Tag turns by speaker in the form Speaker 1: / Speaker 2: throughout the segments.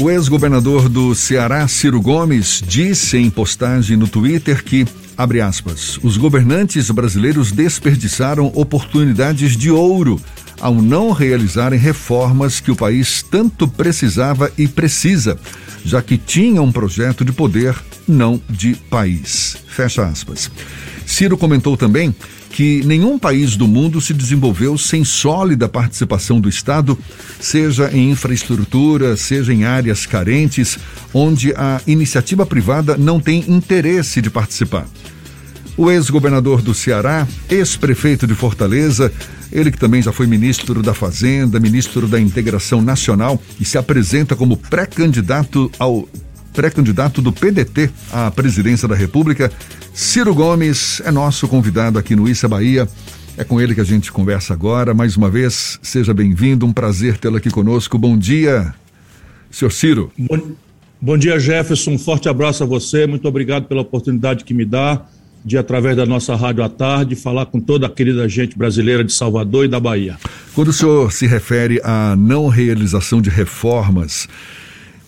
Speaker 1: O ex-governador do Ceará, Ciro Gomes, disse em postagem no Twitter que, abre aspas, os governantes brasileiros desperdiçaram oportunidades de ouro ao não realizarem reformas que o país tanto precisava e precisa, já que tinha um projeto de poder, não de país. Fecha aspas. Ciro comentou também que nenhum país do mundo se desenvolveu sem sólida participação do Estado, seja em infraestrutura, seja em áreas carentes, onde a iniciativa privada não tem interesse de participar. O ex-governador do Ceará, ex-prefeito de Fortaleza, ele que também já foi ministro da Fazenda, ministro da Integração Nacional e se apresenta como pré-candidato ao pré-candidato do PDT à presidência da República, Ciro Gomes é nosso convidado aqui no Issa Bahia. É com ele que a gente conversa agora. Mais uma vez, seja bem-vindo. Um prazer tê-lo aqui conosco. Bom dia, senhor Ciro.
Speaker 2: Bom, bom dia, Jefferson. Um forte abraço a você. Muito obrigado pela oportunidade que me dá de, através da nossa rádio à tarde, falar com toda a querida gente brasileira de Salvador e da Bahia.
Speaker 1: Quando o senhor se refere à não realização de reformas,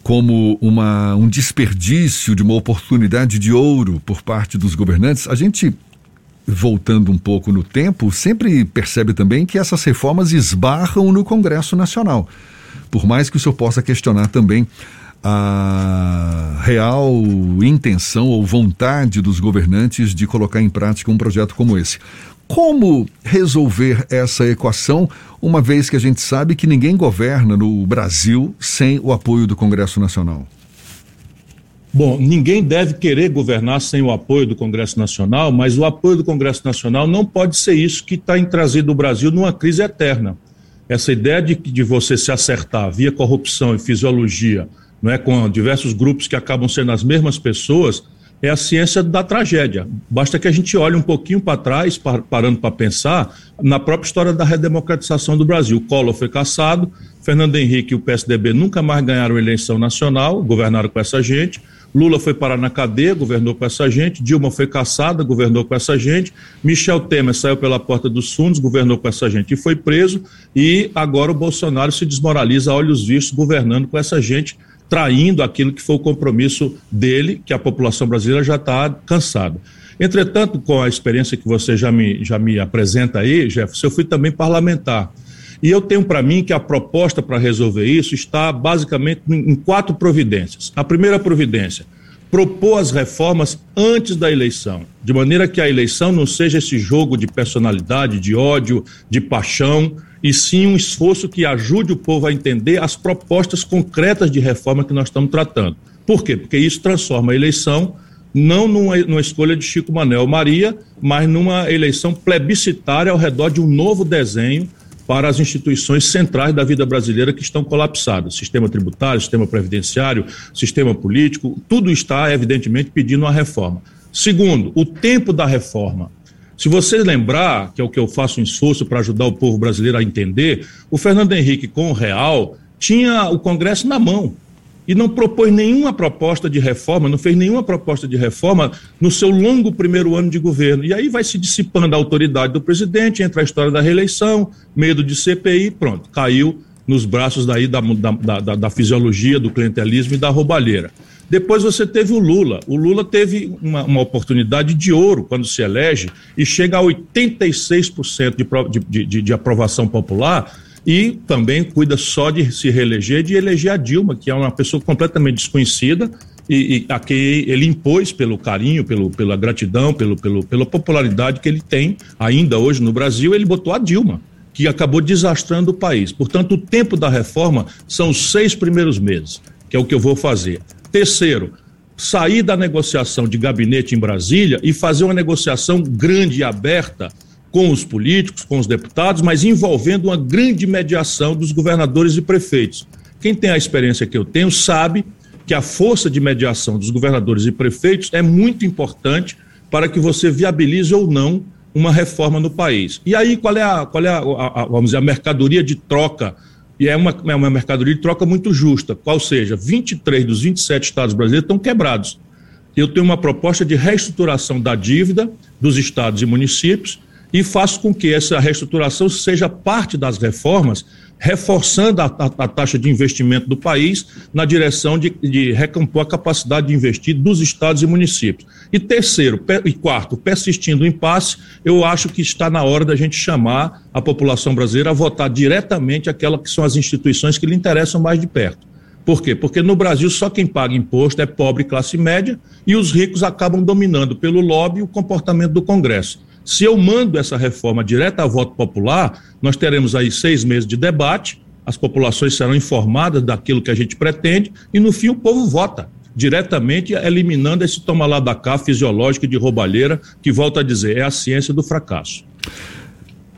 Speaker 1: como uma, um desperdício de uma oportunidade de ouro por parte dos governantes, a gente, voltando um pouco no tempo, sempre percebe também que essas reformas esbarram no Congresso Nacional. Por mais que o senhor possa questionar também a real intenção ou vontade dos governantes de colocar em prática um projeto como esse. Como resolver essa equação, uma vez que a gente sabe que ninguém governa no Brasil sem o apoio do Congresso Nacional?
Speaker 2: Bom, ninguém deve querer governar sem o apoio do Congresso Nacional, mas o apoio do Congresso Nacional não pode ser isso que está trazido o Brasil numa crise eterna. Essa ideia de, de você se acertar via corrupção e fisiologia, não é, com diversos grupos que acabam sendo as mesmas pessoas, é a ciência da tragédia. Basta que a gente olhe um pouquinho para trás, parando para pensar, na própria história da redemocratização do Brasil. Collor foi caçado, Fernando Henrique e o PSDB nunca mais ganharam eleição nacional, governaram com essa gente. Lula foi parar na cadeia, governou com essa gente. Dilma foi caçada, governou com essa gente. Michel Temer saiu pela porta dos fundos, governou com essa gente e foi preso. E agora o Bolsonaro se desmoraliza a olhos vistos, governando com essa gente traindo aquilo que foi o compromisso dele, que a população brasileira já está cansada. Entretanto, com a experiência que você já me, já me apresenta aí, Jefferson, eu fui também parlamentar. E eu tenho para mim que a proposta para resolver isso está basicamente em quatro providências. A primeira providência, propor as reformas antes da eleição, de maneira que a eleição não seja esse jogo de personalidade, de ódio, de paixão, e sim um esforço que ajude o povo a entender as propostas concretas de reforma que nós estamos tratando. Por quê? Porque isso transforma a eleição não numa, numa escolha de Chico Manuel Maria, mas numa eleição plebiscitária ao redor de um novo desenho para as instituições centrais da vida brasileira que estão colapsadas. Sistema tributário, sistema previdenciário, sistema político, tudo está, evidentemente, pedindo uma reforma. Segundo, o tempo da reforma. Se você lembrar, que é o que eu faço um esforço para ajudar o povo brasileiro a entender, o Fernando Henrique, com o Real, tinha o Congresso na mão e não propôs nenhuma proposta de reforma, não fez nenhuma proposta de reforma no seu longo primeiro ano de governo. E aí vai se dissipando a autoridade do presidente, entra a história da reeleição, medo de CPI, pronto, caiu nos braços daí da, da, da, da fisiologia, do clientelismo e da roubalheira. Depois você teve o Lula. O Lula teve uma, uma oportunidade de ouro quando se elege e chega a 86% de, de, de, de aprovação popular e também cuida só de se reeleger, de eleger a Dilma, que é uma pessoa completamente desconhecida e, e a que ele impôs pelo carinho, pelo, pela gratidão, pelo, pelo, pela popularidade que ele tem ainda hoje no Brasil, ele botou a Dilma, que acabou desastrando o país. Portanto, o tempo da reforma são os seis primeiros meses, que é o que eu vou fazer. Terceiro, sair da negociação de gabinete em Brasília e fazer uma negociação grande e aberta com os políticos, com os deputados, mas envolvendo uma grande mediação dos governadores e prefeitos. Quem tem a experiência que eu tenho sabe que a força de mediação dos governadores e prefeitos é muito importante para que você viabilize ou não uma reforma no país. E aí, qual é a, qual é a, a, vamos dizer, a mercadoria de troca e é uma, é uma mercadoria de troca muito justa, qual seja, 23 dos 27 estados brasileiros estão quebrados. Eu tenho uma proposta de reestruturação da dívida dos estados e municípios e faço com que essa reestruturação seja parte das reformas reforçando a, a, a, taxa de investimento do país na direção de, de recompor a capacidade de investir dos estados e municípios. E terceiro e quarto, persistindo o impasse, eu acho que está na hora da gente chamar a população brasileira a votar diretamente aquelas que são as instituições que lhe interessam mais de perto. Por quê? Porque no Brasil só quem paga imposto é pobre classe média e os ricos acabam dominando pelo lobby o comportamento do Congresso. Se eu mando essa reforma direta a voto popular, nós teremos aí seis meses de debate, as populações serão informadas daquilo que a gente pretende e no fim o povo vota diretamente eliminando esse toma lá da cá fisiológico de roubalheira, que volta a dizer, é a ciência do fracasso.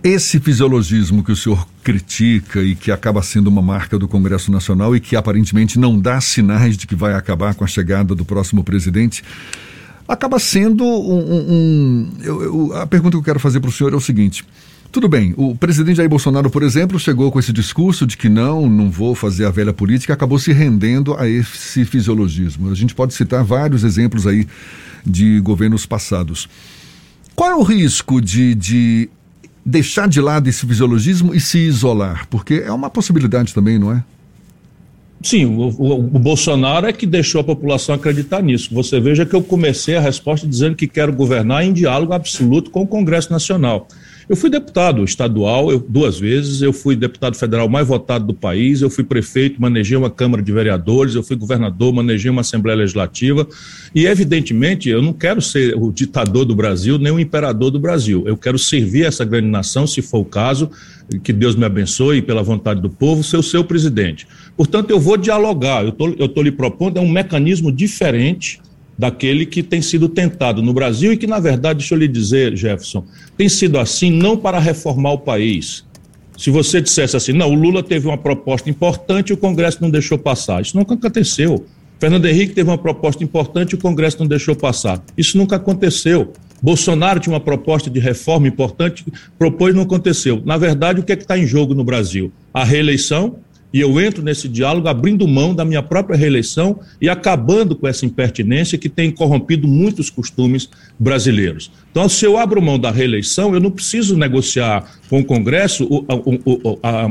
Speaker 1: Esse fisiologismo que o senhor critica e que acaba sendo uma marca do Congresso Nacional e que aparentemente não dá sinais de que vai acabar com a chegada do próximo presidente, acaba sendo um. um, um eu, eu, a pergunta que eu quero fazer para o senhor é o seguinte. Tudo bem, o presidente Jair Bolsonaro, por exemplo, chegou com esse discurso de que não, não vou fazer a velha política, acabou se rendendo a esse fisiologismo. A gente pode citar vários exemplos aí de governos passados. Qual é o risco de, de deixar de lado esse fisiologismo e se isolar? Porque é uma possibilidade também, não é?
Speaker 2: Sim, o, o, o, Bolsonaro é que deixou a população acreditar nisso. Você veja que eu comecei a resposta dizendo que quero governar em diálogo absoluto com o Congresso Nacional. Eu fui deputado estadual eu, duas vezes, eu fui deputado federal mais votado do país, eu fui prefeito, manejei uma Câmara de Vereadores, eu fui governador, manejei uma Assembleia Legislativa. E, evidentemente, eu não quero ser o ditador do Brasil, nem o imperador do Brasil. Eu quero servir essa grande nação, se for o caso, que Deus me abençoe pela vontade do povo, ser o seu presidente. Portanto, eu vou dialogar, eu estou lhe propondo é um mecanismo diferente daquele que tem sido tentado no Brasil e que, na verdade, deixa eu lhe dizer, Jefferson, tem sido assim não para reformar o país. Se você dissesse assim, não, o Lula teve uma proposta importante e o Congresso não deixou passar. Isso nunca aconteceu. Fernando Henrique teve uma proposta importante e o Congresso não deixou passar. Isso nunca aconteceu. Bolsonaro tinha uma proposta de reforma importante, propôs e não aconteceu. Na verdade, o que é que está em jogo no Brasil? A reeleição e eu entro nesse diálogo abrindo mão da minha própria reeleição e acabando com essa impertinência que tem corrompido muitos costumes brasileiros. Então, se eu abro mão da reeleição, eu não preciso negociar com o Congresso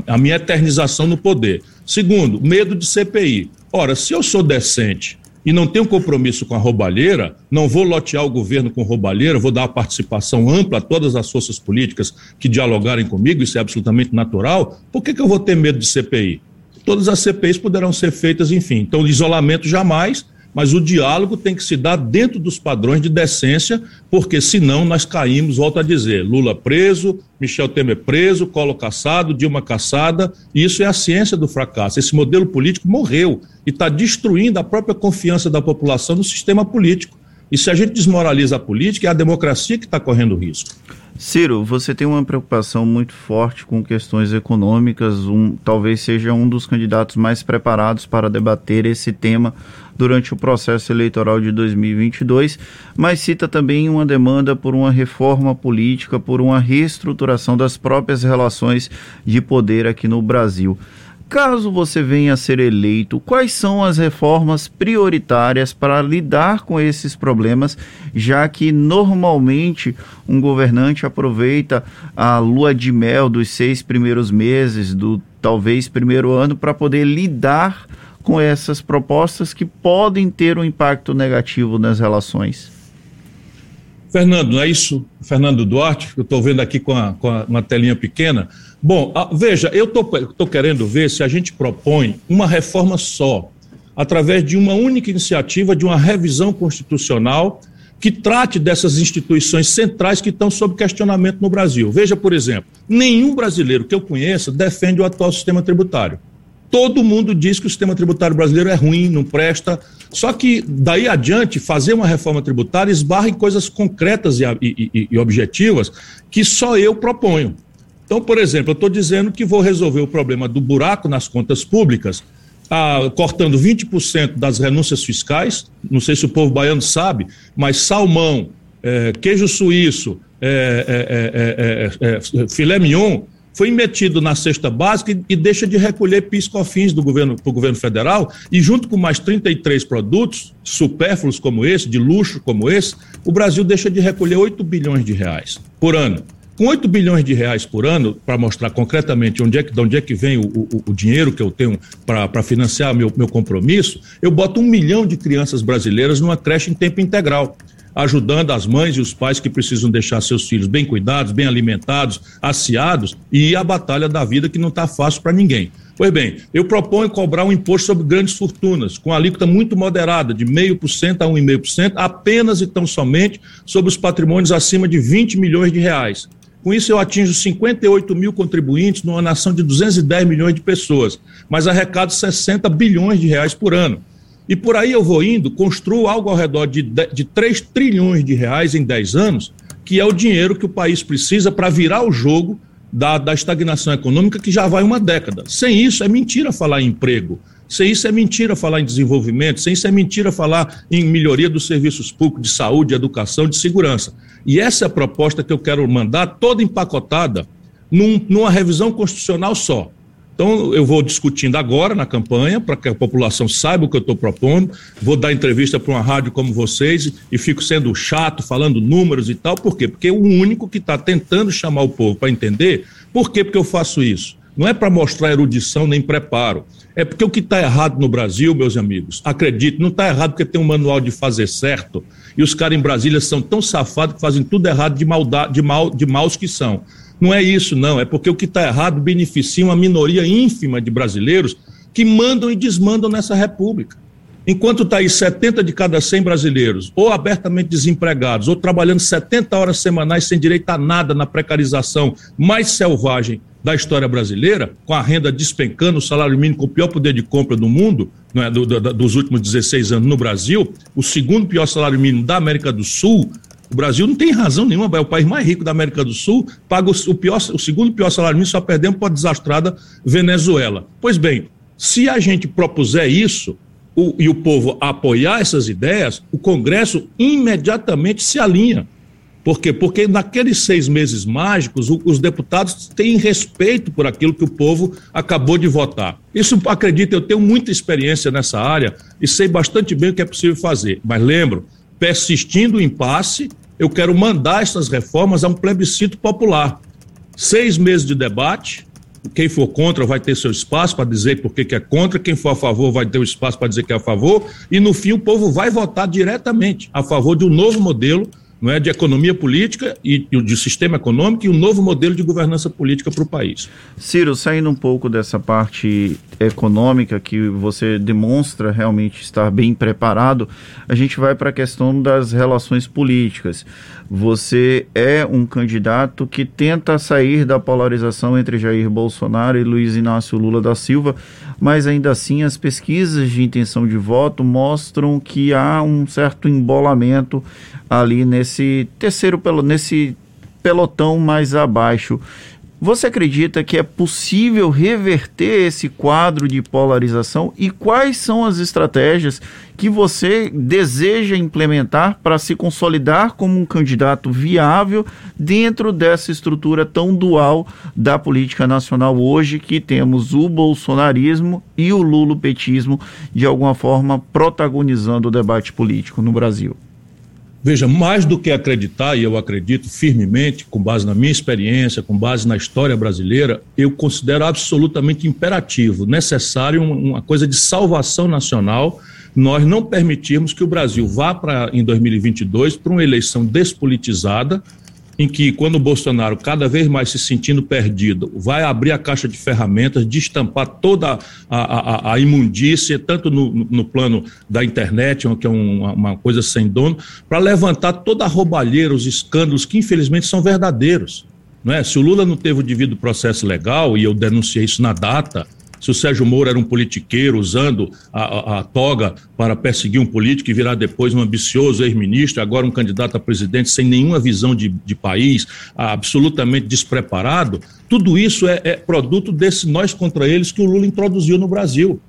Speaker 2: a, minha eternização no poder. Segundo, medo de CPI. Ora, se eu sou decente e não tenho compromisso com a roubalheira, não vou lotear o governo com roubalheira, vou dar a participação ampla a todas as forças políticas que dialogarem comigo, isso é absolutamente natural, por que, que eu vou ter medo de CPI? Todas as CPIs poderão ser feitas, enfim. Então, isolamento jamais, mas o diálogo tem que se dar dentro dos padrões de decência, porque senão nós caímos, volto a dizer, Lula preso, Michel Temer preso, Colo caçado, Dilma caçada, isso é a ciência do fracasso. Esse modelo político morreu e está destruindo a própria confiança da população no sistema político. E se a gente desmoraliza a política, é a democracia que está correndo risco.
Speaker 3: Ciro, você tem uma preocupação muito forte com questões econômicas, um, talvez seja um dos candidatos mais preparados para debater esse tema durante o processo eleitoral de 2022, mas cita também uma demanda por uma reforma política, por uma reestruturação das próprias relações de poder aqui no Brasil. Caso você venha a ser eleito, quais são as reformas prioritárias para lidar com esses problemas, já que normalmente um governante aproveita a lua de mel dos seis primeiros meses, do talvez primeiro ano, para poder lidar com essas propostas que podem ter um impacto negativo nas relações?
Speaker 2: Fernando, não é isso? Fernando Duarte, eu estou vendo aqui com, a, com a, uma telinha pequena. Bom, a, veja, eu estou querendo ver se a gente propõe uma reforma só, através de uma única iniciativa de uma revisão constitucional que trate dessas instituições centrais que estão sob questionamento no Brasil. Veja, por exemplo, nenhum brasileiro que eu conheça defende o atual sistema tributário. Todo mundo diz que o sistema tributário brasileiro é ruim, não presta. Só que daí adiante, fazer uma reforma tributária esbarra em coisas concretas e, e, e objetivas que só eu proponho. Então, por exemplo, eu estou dizendo que vou resolver o problema do buraco nas contas públicas, ah, cortando 20% das renúncias fiscais. Não sei se o povo baiano sabe, mas salmão, é, queijo suíço, é, é, filé mignon foi metido na cesta básica e, e deixa de recolher PIS/COFINS do governo para o governo federal e junto com mais 33 produtos supérfluos como esse, de luxo como esse, o Brasil deixa de recolher 8 bilhões de reais por ano. Com 8 bilhões de reais por ano, para mostrar concretamente onde é que, de onde é que vem o, o, o dinheiro que eu tenho para financiar meu, meu compromisso, eu boto um milhão de crianças brasileiras numa creche em tempo integral ajudando as mães e os pais que precisam deixar seus filhos bem cuidados, bem alimentados, aciados e a batalha da vida que não está fácil para ninguém. Pois bem, eu proponho cobrar um imposto sobre grandes fortunas, com alíquota muito moderada, de 0,5% a 1,5%, apenas e tão somente sobre os patrimônios acima de 20 milhões de reais. Com isso, eu atinjo 58 mil contribuintes numa nação de 210 milhões de pessoas, mas arrecado 60 bilhões de reais por ano. E por aí eu vou indo, construo algo ao redor de, de 3 trilhões de reais em 10 anos, que é o dinheiro que o país precisa para virar o jogo da, da estagnação econômica que já vai uma década. Sem isso, é mentira falar em emprego. Sem isso, é mentira falar em desenvolvimento. Sem isso, é mentira falar em melhoria dos serviços públicos de saúde, de educação, de segurança. E essa é a proposta que eu quero mandar, toda empacotada, num, numa revisão constitucional só. Então, eu vou discutindo agora na campanha, para que a população saiba o que eu estou propondo. Vou dar entrevista para uma rádio como vocês e fico sendo chato, falando números e tal. Por quê? Porque é o único que está tentando chamar o povo para entender. Por quê? Porque eu faço isso. Não é para mostrar erudição nem preparo. É porque o que está errado no Brasil, meus amigos, acredite, não está errado porque tem um manual de fazer certo e os caras em Brasília são tão safados que fazem tudo errado de, maldade, de, mal, de maus que são. Não é isso, não. É porque o que está errado beneficia uma minoria ínfima de brasileiros que mandam e desmandam nessa república. Enquanto está aí 70 de cada 100 brasileiros, ou abertamente desempregados, ou trabalhando 70 horas semanais sem direito a nada na precarização mais selvagem da história brasileira, com a renda despencando, o salário mínimo com o pior poder de compra do mundo, é, do, do, dos últimos 16 anos no Brasil, o segundo pior salário mínimo da América do Sul, o Brasil não tem razão nenhuma, é o país mais rico da América do Sul, paga o, pior, o segundo pior salário mínimo, só perdemos para a desastrada Venezuela. Pois bem, se a gente propuser isso o, e o povo apoiar essas ideias, o Congresso imediatamente se alinha. Por quê? Porque naqueles seis meses mágicos, o, os deputados têm respeito por aquilo que o povo acabou de votar. Isso, acredito, eu tenho muita experiência nessa área e sei bastante bem o que é possível fazer. Mas lembro, persistindo o impasse, eu quero mandar essas reformas a um plebiscito popular. Seis meses de debate, quem for contra vai ter seu espaço para dizer por que é contra, quem for a favor vai ter o espaço para dizer que é a favor, e no fim o povo vai votar diretamente a favor de um novo modelo não é, de economia política e, de sistema econômico e um novo modelo de governança política para o país.
Speaker 3: Ciro, saindo um pouco dessa parte econômica que você demonstra realmente estar bem preparado, a gente vai para a questão das relações políticas. Você é um candidato que tenta sair da polarização entre Jair Bolsonaro e Luiz Inácio Lula da Silva, mas ainda assim as pesquisas de intenção de voto mostram que há um certo embolamento ali nesse terceiro nesse pelotão mais abaixo. Você acredita que é possível reverter esse quadro de polarização e quais são as estratégias que você deseja implementar para se consolidar como um candidato viável dentro dessa estrutura tão dual da política nacional hoje que temos o bolsonarismo e o lulopetismo de alguma forma protagonizando o debate político no Brasil?
Speaker 2: Veja, mais do que acreditar, e eu acredito firmemente, com base na minha experiência, com base na história brasileira, eu considero absolutamente imperativo, necessário uma coisa de salvação nacional, nós não permitirmos que o Brasil vá para em 2022 para uma eleição despolitizada, em que, quando o Bolsonaro, cada vez mais se sentindo perdido, vai abrir a caixa de ferramentas, destampar toda a, a, a imundícia, tanto no, no, plano da internet, que é uma, uma coisa sem dono, para levantar toda a roubalheira, os escândalos que, infelizmente, são verdadeiros. É? Se o Lula não teve o devido processo legal, e eu denunciei isso na data, se o Sérgio Moro era um politiqueiro usando a, a, a toga para perseguir um político e virar depois um ambicioso ex-ministro, agora um candidato a presidente sem nenhuma visão de, de país, absolutamente despreparado, tudo isso é, é produto desse nós contra eles que o Lula introduziu no Brasil.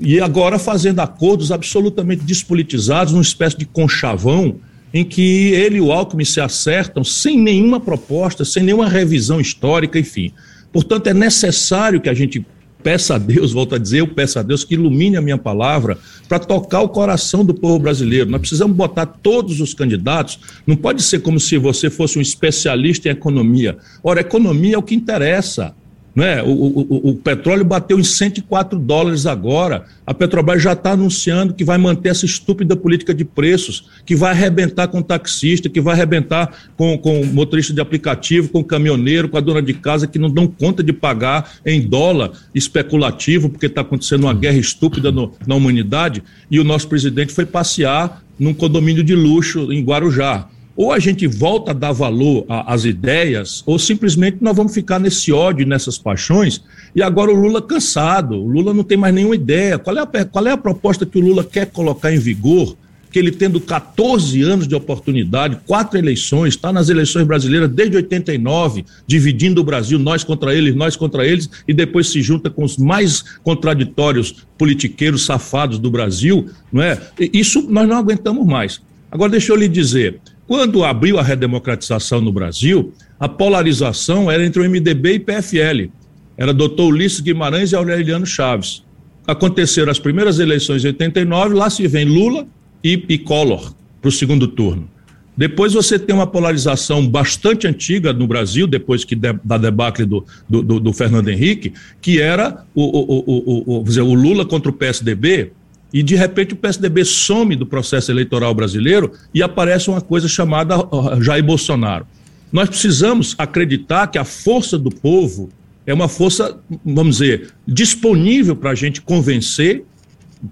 Speaker 2: E agora fazendo acordos absolutamente despolitizados, numa espécie de conchavão, em que ele e o Alckmin se acertam sem nenhuma proposta, sem nenhuma revisão histórica, enfim. Portanto, é necessário que a gente peça a Deus, volto a dizer, eu peço a Deus que ilumine a minha palavra para tocar o coração do povo brasileiro. Nós precisamos botar todos os candidatos, não pode ser como se você fosse um especialista em economia. Ora, economia é o que interessa. Né? O, o, o, petróleo bateu em 104 dólares agora. A Petrobras já está anunciando que vai manter essa estúpida política de preços, que vai arrebentar com taxista, que vai arrebentar com, com motorista de aplicativo, com caminhoneiro, com a dona de casa, que não dão conta de pagar em dólar especulativo, porque está acontecendo uma guerra estúpida no, na humanidade. E o nosso presidente foi passear num condomínio de luxo em Guarujá. Ou a gente volta a dar valor às ideias, ou simplesmente nós vamos ficar nesse ódio, nessas paixões, e agora o Lula cansado, o Lula não tem mais nenhuma ideia. Qual é a, qual é a proposta que o Lula quer colocar em vigor? Que ele tendo 14 anos de oportunidade, quatro eleições, está nas eleições brasileiras desde 89, dividindo o Brasil, nós contra eles, nós contra eles, e depois se junta com os mais contraditórios politiqueiros safados do Brasil, não é? Isso nós não aguentamos mais. Agora, deixa eu lhe dizer, quando abriu a redemocratização no Brasil, a polarização era entre o MDB e PFL. Era doutor Ulisses Guimarães e Aureliano Chaves. Aconteceram as primeiras eleições em 89, lá se vem Lula e, e Collor para o segundo turno. Depois você tem uma polarização bastante antiga no Brasil, depois que de, da debacle do, do, do, do, Fernando Henrique, que era o, o, o, o, o Lula contra o PSDB, e de repente o PSDB some do processo eleitoral brasileiro e aparece uma coisa chamada Jair Bolsonaro. Nós precisamos acreditar que a força do povo é uma força, vamos dizer, disponível para a gente convencer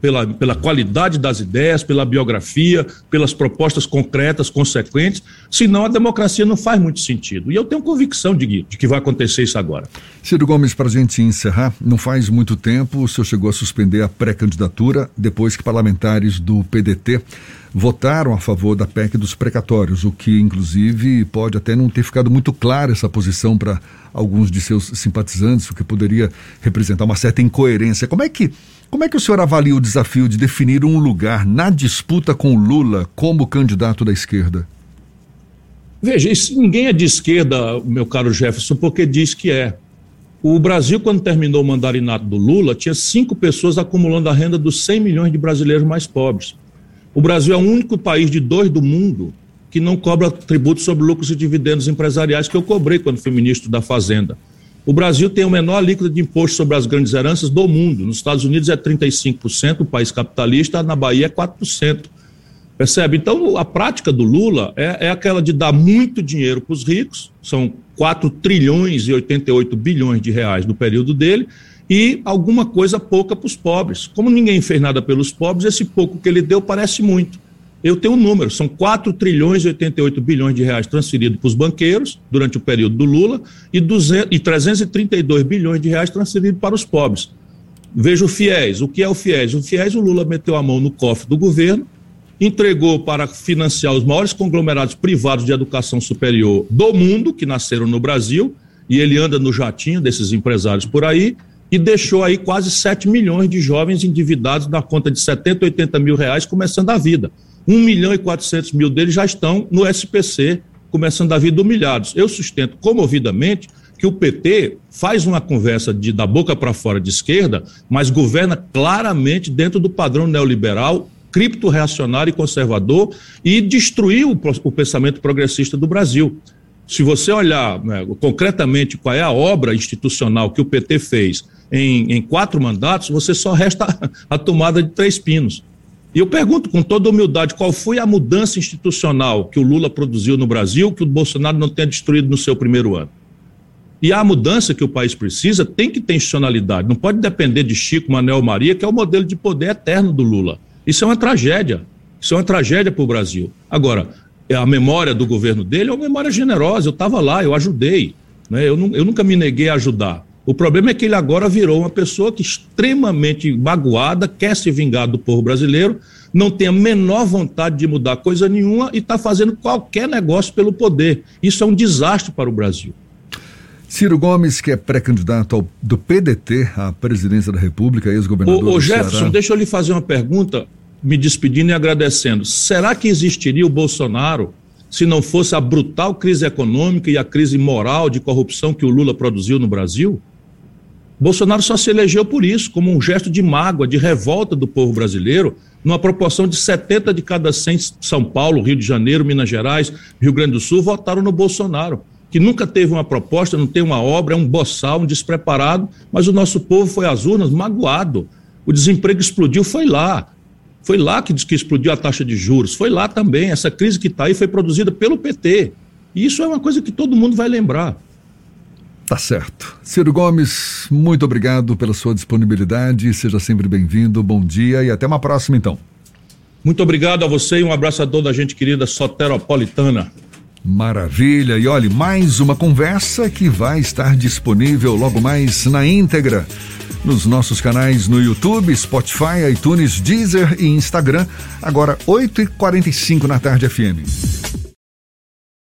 Speaker 2: pela, pela qualidade das ideias, pela biografia, pelas propostas concretas, consequentes, senão a democracia não faz muito sentido. E eu tenho convicção de, de que vai acontecer isso agora.
Speaker 1: Ciro Gomes, para a gente encerrar, não faz muito tempo o senhor chegou a suspender a pré-candidatura depois que parlamentares do PDT votaram a favor da PEC dos precatórios, o que inclusive pode até não ter ficado muito clara essa posição para alguns de seus simpatizantes, o que poderia representar uma certa incoerência. Como é que como é que o senhor avalia o desafio de definir um lugar na disputa com Lula como candidato da esquerda?
Speaker 2: Veja, isso, ninguém é de esquerda, meu caro Jefferson, porque diz que é. O Brasil, quando terminou o mandarinato do Lula, tinha cinco pessoas acumulando a renda dos 100 milhões de brasileiros mais pobres. O Brasil é o único país de dois do mundo que não cobra tributo sobre lucros e dividendos empresariais que eu cobrei quando fui ministro da Fazenda. O Brasil tem o menor líquido de imposto sobre as grandes heranças do mundo. Nos Estados Unidos é 35%, o país capitalista, na Bahia é 4%. Percebe? Então, a prática do Lula é, é aquela de dar muito dinheiro para os ricos, são 4 trilhões e 88 bilhões de reais no período dele, e alguma coisa pouca para os pobres. Como ninguém fez nada pelos pobres, esse pouco que ele deu parece muito. Eu tenho um número, são 4 trilhões e 88 bilhões de reais transferidos para os banqueiros durante o período do Lula e, 200, e 332 bilhões de reais transferidos para os pobres. Veja o FIES. O que é o FIES? O FIES, o Lula meteu a mão no cofre do governo, entregou para financiar os maiores conglomerados privados de educação superior do mundo, que nasceram no Brasil, e ele anda no jatinho desses empresários por aí, e deixou aí quase 7 milhões de jovens endividados na conta de 70, 80 mil reais, começando a vida. 1 milhão e 400 mil deles já estão no SPC, começando a vida humilhados. Eu sustento comovidamente que o PT faz uma conversa de da boca para fora de esquerda, mas governa claramente dentro do padrão neoliberal, cripto-reacionário e conservador e destruiu o, o pensamento progressista do Brasil. Se você olhar né, concretamente qual é a obra institucional que o PT fez em, em quatro mandatos, você só resta a tomada de três pinos. E eu pergunto com toda humildade qual foi a mudança institucional que o Lula produziu no Brasil que o Bolsonaro não tenha destruído no seu primeiro ano. E a mudança que o país precisa tem que ter institucionalidade, não pode depender de Chico, Manuel Maria, que é o modelo de poder eterno do Lula. Isso é uma tragédia. Isso é uma tragédia para o Brasil. Agora, a memória do governo dele é uma memória generosa. Eu estava lá, eu ajudei. Né? Eu, eu nunca me neguei a ajudar. O problema é que ele agora virou uma pessoa que extremamente magoada, quer se vingar do povo brasileiro, não tem a menor vontade de mudar coisa nenhuma e está fazendo qualquer negócio pelo poder. Isso é um desastre para o Brasil.
Speaker 1: Ciro Gomes, que é pré-candidato do PDT à presidência da República, ex-governador
Speaker 2: do Jefferson, Ceará. deixa eu lhe fazer uma pergunta, me despedindo e agradecendo. Será que existiria o Bolsonaro se não fosse a brutal crise econômica e a crise moral de corrupção que o Lula produziu no Brasil? Bolsonaro só se elegeu por isso, como um gesto de mágoa, de revolta do povo brasileiro, numa proporção de 70 de cada 100 São Paulo, Rio de Janeiro, Minas Gerais, Rio Grande do Sul votaram no Bolsonaro, que nunca teve uma proposta, não tem uma obra, é um boçal, um despreparado, mas o nosso povo foi às urnas magoado. O desemprego explodiu, foi lá. Foi lá que, que explodiu a taxa de juros, foi lá também. Essa crise que está aí foi produzida pelo PT. E isso é uma coisa que todo mundo vai lembrar.
Speaker 1: Tá certo. Ciro Gomes, muito obrigado pela sua disponibilidade. Seja sempre bem-vindo. Bom dia e até uma próxima, então.
Speaker 2: Muito obrigado a você e um abraço a toda a gente querida soteropolitana.
Speaker 1: Maravilha. E olhe, mais uma conversa que vai estar disponível logo mais na íntegra nos nossos canais no YouTube, Spotify, iTunes, Deezer e Instagram. Agora, 8h45 na tarde FM.